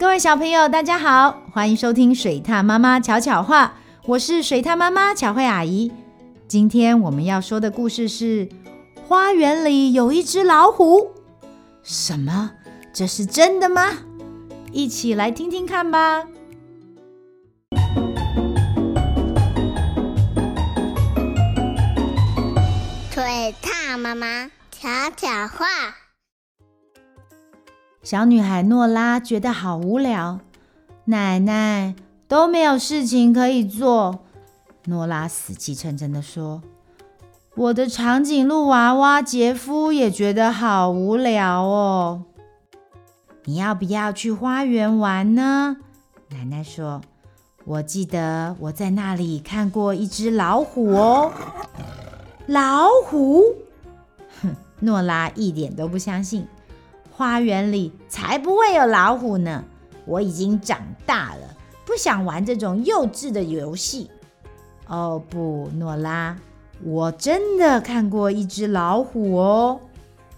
各位小朋友，大家好，欢迎收听水獭妈妈巧巧话，我是水獭妈妈巧慧阿姨。今天我们要说的故事是：花园里有一只老虎。什么？这是真的吗？一起来听听看吧。水獭妈妈巧巧话。小女孩诺拉觉得好无聊，奶奶都没有事情可以做。诺拉死气沉沉地说：“我的长颈鹿娃娃杰夫也觉得好无聊哦。你要不要去花园玩呢？”奶奶说：“我记得我在那里看过一只老虎哦。”老虎？哼，诺拉一点都不相信。花园里才不会有老虎呢！我已经长大了，不想玩这种幼稚的游戏。哦不，诺拉，我真的看过一只老虎哦。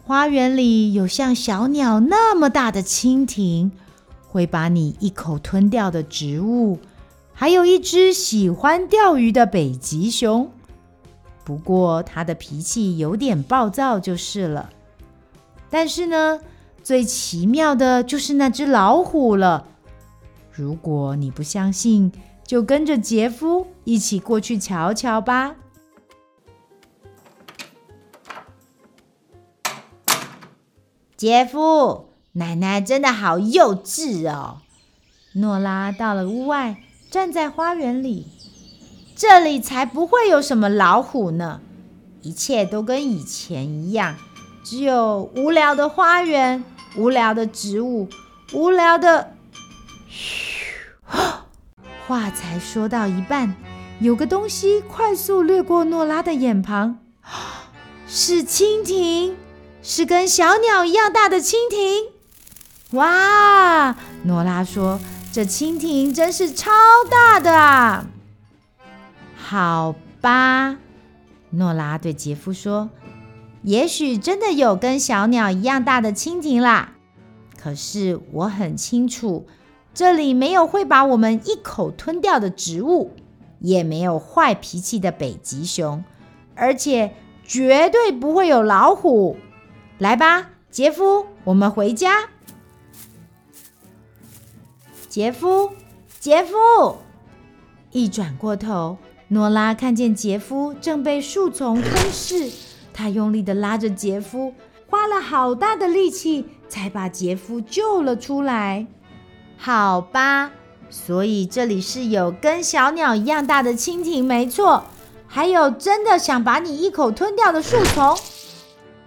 花园里有像小鸟那么大的蜻蜓，会把你一口吞掉的植物，还有一只喜欢钓鱼的北极熊。不过它的脾气有点暴躁就是了。但是呢，最奇妙的就是那只老虎了。如果你不相信，就跟着杰夫一起过去瞧瞧吧。杰夫，奶奶真的好幼稚哦。诺拉到了屋外，站在花园里，这里才不会有什么老虎呢，一切都跟以前一样。只有无聊的花园，无聊的植物，无聊的……嘘，话才说到一半，有个东西快速掠过诺拉的眼旁，是蜻蜓，是跟小鸟一样大的蜻蜓。哇！诺拉说：“这蜻蜓真是超大的啊！”好吧，诺拉对杰夫说。也许真的有跟小鸟一样大的蜻蜓啦，可是我很清楚，这里没有会把我们一口吞掉的植物，也没有坏脾气的北极熊，而且绝对不会有老虎。来吧，杰夫，我们回家。杰夫，杰夫，一转过头，诺拉看见杰夫正被树丛吞噬。他用力地拉着杰夫，花了好大的力气才把杰夫救了出来。好吧，所以这里是有跟小鸟一样大的蜻蜓，没错，还有真的想把你一口吞掉的树丛。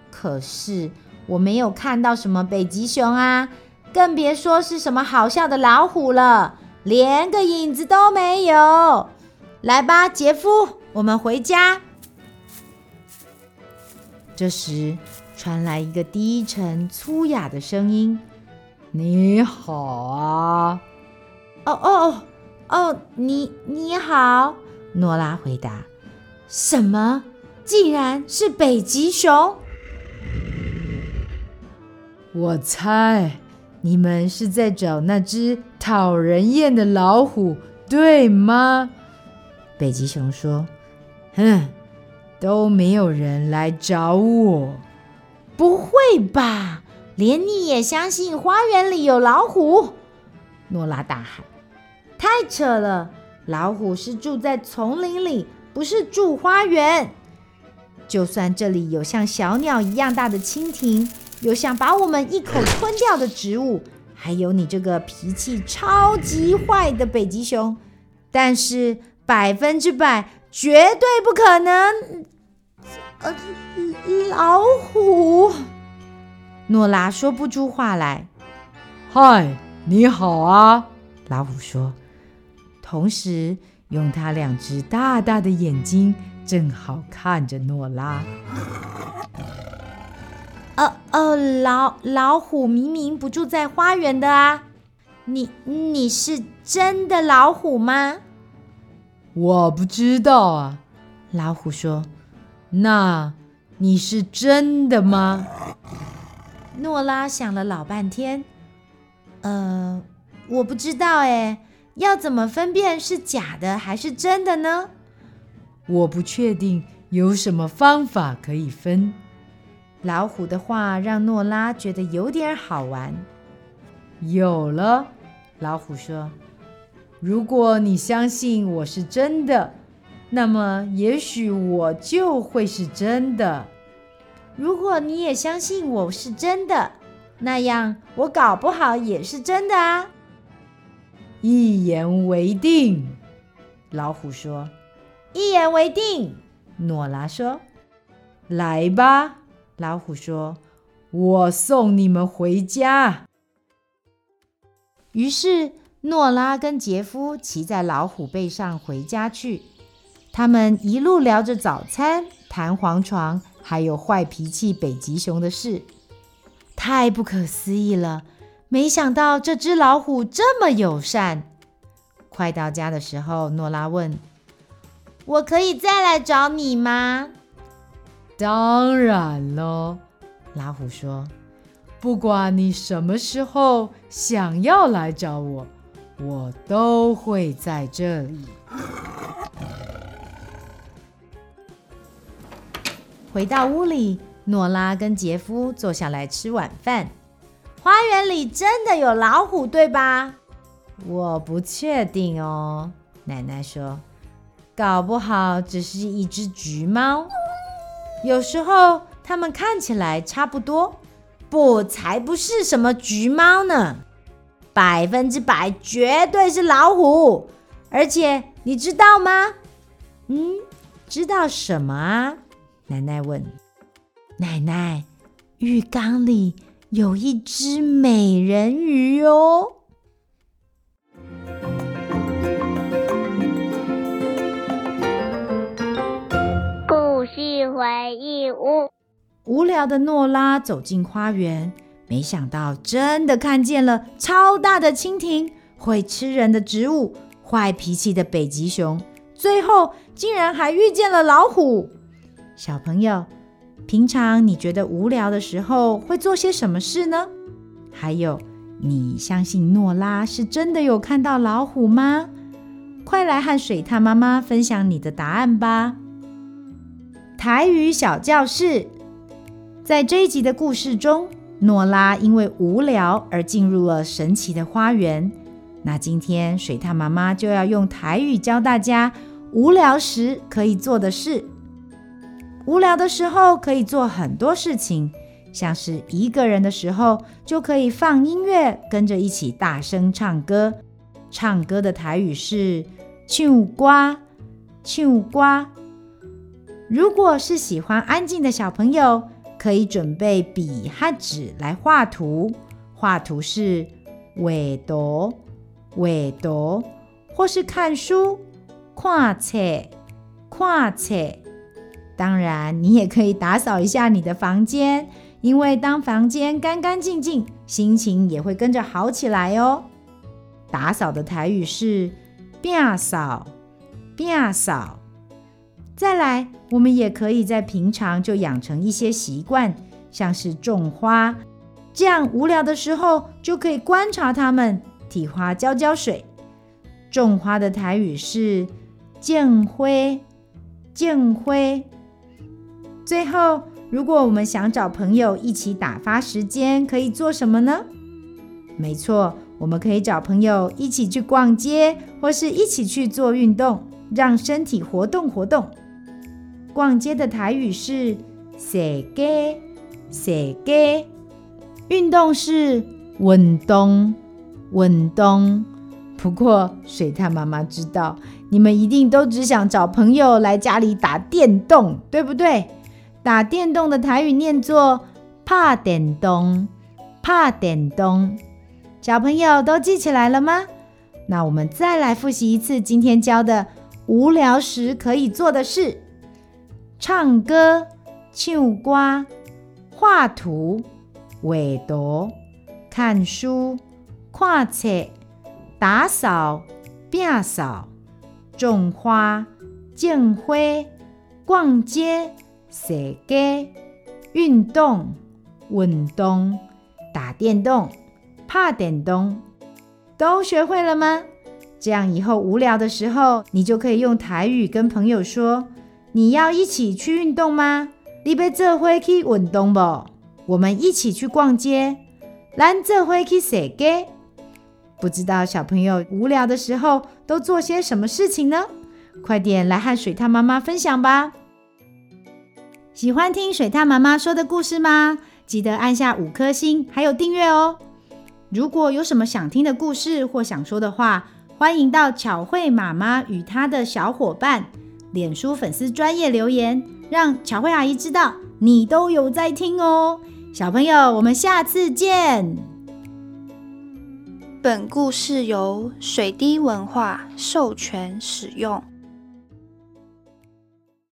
可是我没有看到什么北极熊啊，更别说是什么好笑的老虎了，连个影子都没有。来吧，杰夫，我们回家。这时，传来一个低沉粗哑的声音：“你好啊！”“哦哦哦，你你好。”诺拉回答。“什么？竟然是北极熊？”“我猜你们是在找那只讨人厌的老虎，对吗？”北极熊说：“哼。”都没有人来找我，不会吧？连你也相信花园里有老虎？诺拉大喊：“太扯了！老虎是住在丛林里，不是住花园。就算这里有像小鸟一样大的蜻蜓，有想把我们一口吞掉的植物，还有你这个脾气超级坏的北极熊，但是百分之百绝对不可能。”呃，老虎。诺拉说不出话来。嗨，你好啊，老虎说，同时用他两只大大的眼睛正好看着诺拉。呃呃，老老虎明明不住在花园的啊，你你是真的老虎吗？我不知道啊，老虎说。那你是真的吗？诺拉想了老半天，呃，我不知道诶，要怎么分辨是假的还是真的呢？我不确定有什么方法可以分。老虎的话让诺拉觉得有点好玩。有了，老虎说：“如果你相信我是真的，那么也许我就会是真的。如果你也相信我是真的，那样我搞不好也是真的啊。”一言为定，老虎说。一言为定，诺拉说：“来吧。”老虎说：“我送你们回家。”于是，诺拉跟杰夫骑在老虎背上回家去。他们一路聊着早餐、弹簧床，还有坏脾气北极熊的事。太不可思议了！没想到这只老虎这么友善。快到家的时候，诺拉问：“我可以再来找你吗？”“当然了。”老虎说。不管你什么时候想要来找我，我都会在这里。回到屋里，诺拉跟杰夫坐下来吃晚饭。花园里真的有老虎，对吧？我不确定哦。奶奶说，搞不好只是一只橘猫。有时候它们看起来差不多。不，才不是什么橘猫呢，百分之百绝对是老虎。而且你知道吗？嗯，知道什么啊？奶奶问。奶奶，浴缸里有一只美人鱼哦。故事回忆屋。无聊的诺拉走进花园，没想到真的看见了超大的蜻蜓、会吃人的植物、坏脾气的北极熊，最后竟然还遇见了老虎。小朋友，平常你觉得无聊的时候会做些什么事呢？还有，你相信诺拉是真的有看到老虎吗？快来和水獭妈妈分享你的答案吧！台语小教室。在这一集的故事中，诺拉因为无聊而进入了神奇的花园。那今天水獭妈妈就要用台语教大家无聊时可以做的事。无聊的时候可以做很多事情，像是一个人的时候就可以放音乐，跟着一起大声唱歌。唱歌的台语是“唱歌”，唱瓜。如果是喜欢安静的小朋友，可以准备笔和纸来画图，画图是画图、画图，或是看书、看册、看册。当然，你也可以打扫一下你的房间，因为当房间干干净净，心情也会跟着好起来哦。打扫的台语是“摒扫”，摒扫。再来，我们也可以在平常就养成一些习惯，像是种花，这样无聊的时候就可以观察它们，替花浇浇水。种花的台语是“种花”，种花。最后，如果我们想找朋友一起打发时间，可以做什么呢？没错，我们可以找朋友一起去逛街，或是一起去做运动，让身体活动活动。逛街的台语是“踅街”，踅街。运动是“运动”，运动。不过水獭妈妈知道，你们一定都只想找朋友来家里打电动，对不对？打电动的台语念作“怕点东，怕点东。小朋友都记起来了吗？那我们再来复习一次今天教的无聊时可以做的事。唱歌、唱歌、画图、画图、看书、跨册、打扫、摒扫、种花、种花、逛街、踅街、运动、运动、打电动、怕电动。都学会了吗？这样以后无聊的时候，你就可以用台语跟朋友说：“你要一起去运动吗？你要做伙去运动不？我们一起去逛街，咱做伙去踅街。”不知道小朋友无聊的时候都做些什么事情呢？快点来和水獭妈妈分享吧！喜欢听水獭妈妈说的故事吗？记得按下五颗星，还有订阅哦！如果有什么想听的故事或想说的话，欢迎到巧慧妈妈与她的小伙伴脸书粉丝专业留言，让巧慧阿姨知道你都有在听哦。小朋友，我们下次见。本故事由水滴文化授权使用。